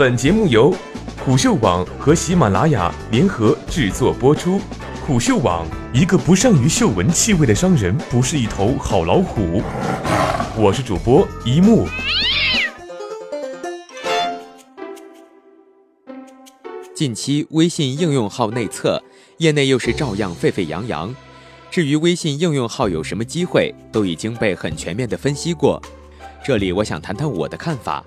本节目由虎嗅网和喜马拉雅联合制作播出。虎嗅网：一个不善于嗅闻气味的商人，不是一头好老虎。我是主播一木。近期微信应用号内测，业内又是照样沸沸扬扬。至于微信应用号有什么机会，都已经被很全面的分析过。这里我想谈谈我的看法。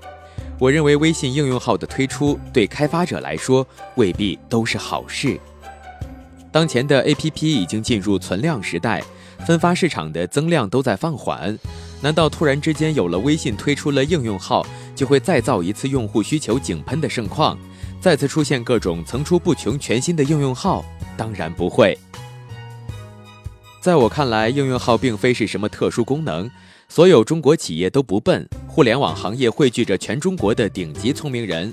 我认为微信应用号的推出对开发者来说未必都是好事。当前的 APP 已经进入存量时代，分发市场的增量都在放缓。难道突然之间有了微信推出了应用号，就会再造一次用户需求井喷的盛况，再次出现各种层出不穷全新的应用号？当然不会。在我看来，应用号并非是什么特殊功能。所有中国企业都不笨，互联网行业汇聚着全中国的顶级聪明人。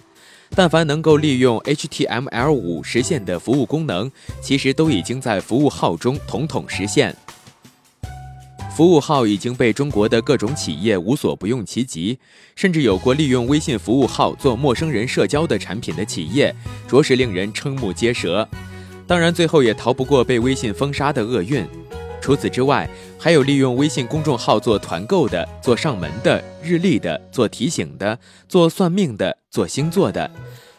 但凡能够利用 HTML5 实现的服务功能，其实都已经在服务号中统统实现。服务号已经被中国的各种企业无所不用其极，甚至有过利用微信服务号做陌生人社交的产品的企业，着实令人瞠目结舌。当然，最后也逃不过被微信封杀的厄运。除此之外，还有利用微信公众号做团购的、做上门的、日历的、做提醒的、做算命的、做星座的，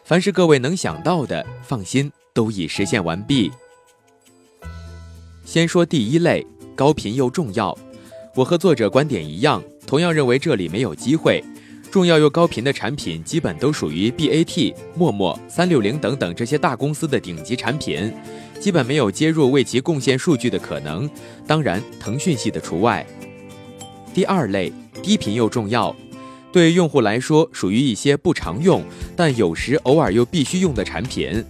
凡是各位能想到的，放心，都已实现完毕。先说第一类，高频又重要。我和作者观点一样，同样认为这里没有机会。重要又高频的产品，基本都属于 BAT、陌陌、三六零等等这些大公司的顶级产品。基本没有接入为其贡献数据的可能，当然腾讯系的除外。第二类低频又重要，对用户来说属于一些不常用，但有时偶尔又必须用的产品。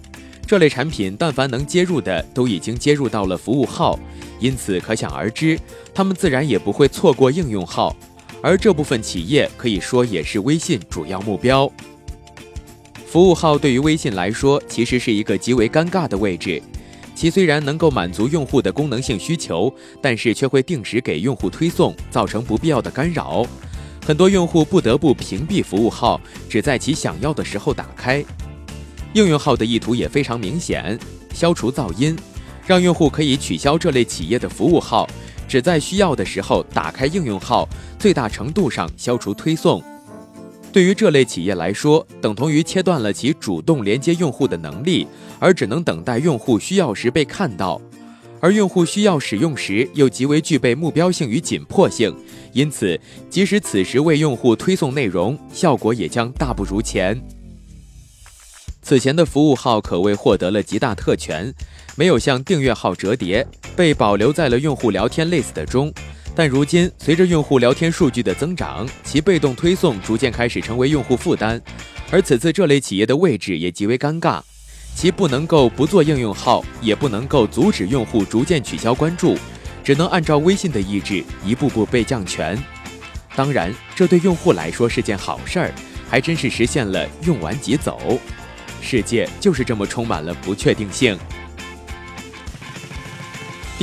这类产品但凡能接入的，都已经接入到了服务号，因此可想而知，他们自然也不会错过应用号。而这部分企业可以说也是微信主要目标。服务号对于微信来说，其实是一个极为尴尬的位置。其虽然能够满足用户的功能性需求，但是却会定时给用户推送，造成不必要的干扰。很多用户不得不屏蔽服务号，只在其想要的时候打开。应用号的意图也非常明显，消除噪音，让用户可以取消这类企业的服务号，只在需要的时候打开应用号，最大程度上消除推送。对于这类企业来说，等同于切断了其主动连接用户的能力，而只能等待用户需要时被看到。而用户需要使用时又极为具备目标性与紧迫性，因此即使此时为用户推送内容，效果也将大不如前。此前的服务号可谓获得了极大特权，没有向订阅号折叠，被保留在了用户聊天 list 中。但如今，随着用户聊天数据的增长，其被动推送逐渐开始成为用户负担。而此次这类企业的位置也极为尴尬，其不能够不做应用号，也不能够阻止用户逐渐取消关注，只能按照微信的意志一步步被降权。当然，这对用户来说是件好事儿，还真是实现了用完即走。世界就是这么充满了不确定性。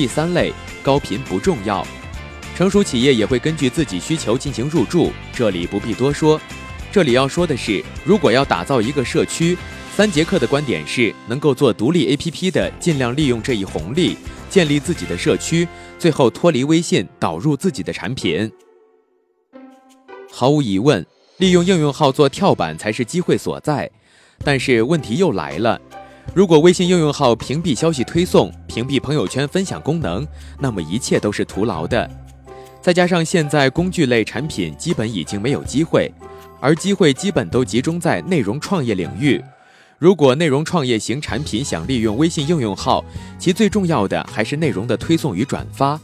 第三类，高频不重要。成熟企业也会根据自己需求进行入驻，这里不必多说。这里要说的是，如果要打造一个社区，三节课的观点是，能够做独立 APP 的，尽量利用这一红利，建立自己的社区，最后脱离微信，导入自己的产品。毫无疑问，利用应用号做跳板才是机会所在。但是问题又来了，如果微信应用号屏蔽消息推送、屏蔽朋友圈分享功能，那么一切都是徒劳的。再加上现在工具类产品基本已经没有机会，而机会基本都集中在内容创业领域。如果内容创业型产品想利用微信应用号，其最重要的还是内容的推送与转发。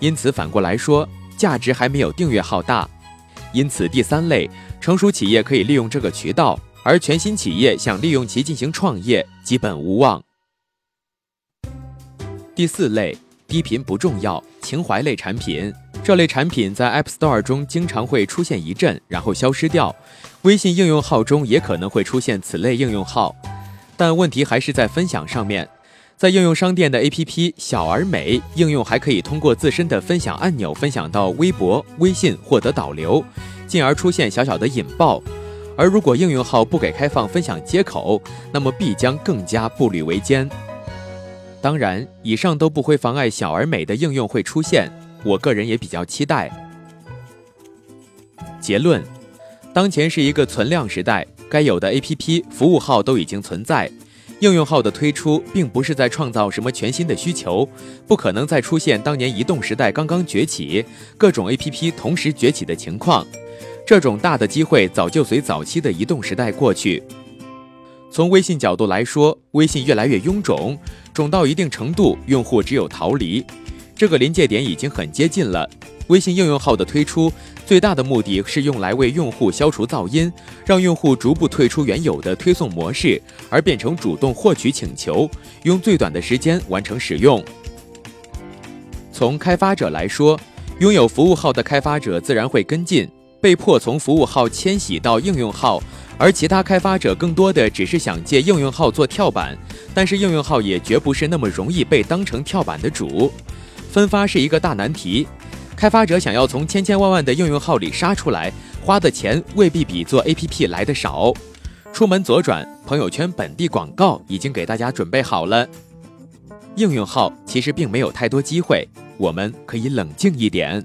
因此反过来说，价值还没有订阅号大。因此第三类成熟企业可以利用这个渠道，而全新企业想利用其进行创业，基本无望。第四类低频不重要，情怀类产品。这类产品在 App Store 中经常会出现一阵，然后消失掉。微信应用号中也可能会出现此类应用号，但问题还是在分享上面。在应用商店的 APP 小而美应用，还可以通过自身的分享按钮分享到微博、微信，获得导流，进而出现小小的引爆。而如果应用号不给开放分享接口，那么必将更加步履维艰。当然，以上都不会妨碍小而美的应用会出现，我个人也比较期待。结论：当前是一个存量时代，该有的 APP 服务号都已经存在。应用号的推出，并不是在创造什么全新的需求，不可能再出现当年移动时代刚刚崛起，各种 APP 同时崛起的情况。这种大的机会早就随早期的移动时代过去。从微信角度来说，微信越来越臃肿，肿到一定程度，用户只有逃离。这个临界点已经很接近了。微信应用号的推出，最大的目的是用来为用户消除噪音，让用户逐步退出原有的推送模式，而变成主动获取请求，用最短的时间完成使用。从开发者来说，拥有服务号的开发者自然会跟进，被迫从服务号迁徙到应用号，而其他开发者更多的只是想借应用号做跳板，但是应用号也绝不是那么容易被当成跳板的主，分发是一个大难题。开发者想要从千千万万的应用号里杀出来，花的钱未必比做 APP 来的少。出门左转，朋友圈本地广告已经给大家准备好了。应用号其实并没有太多机会，我们可以冷静一点。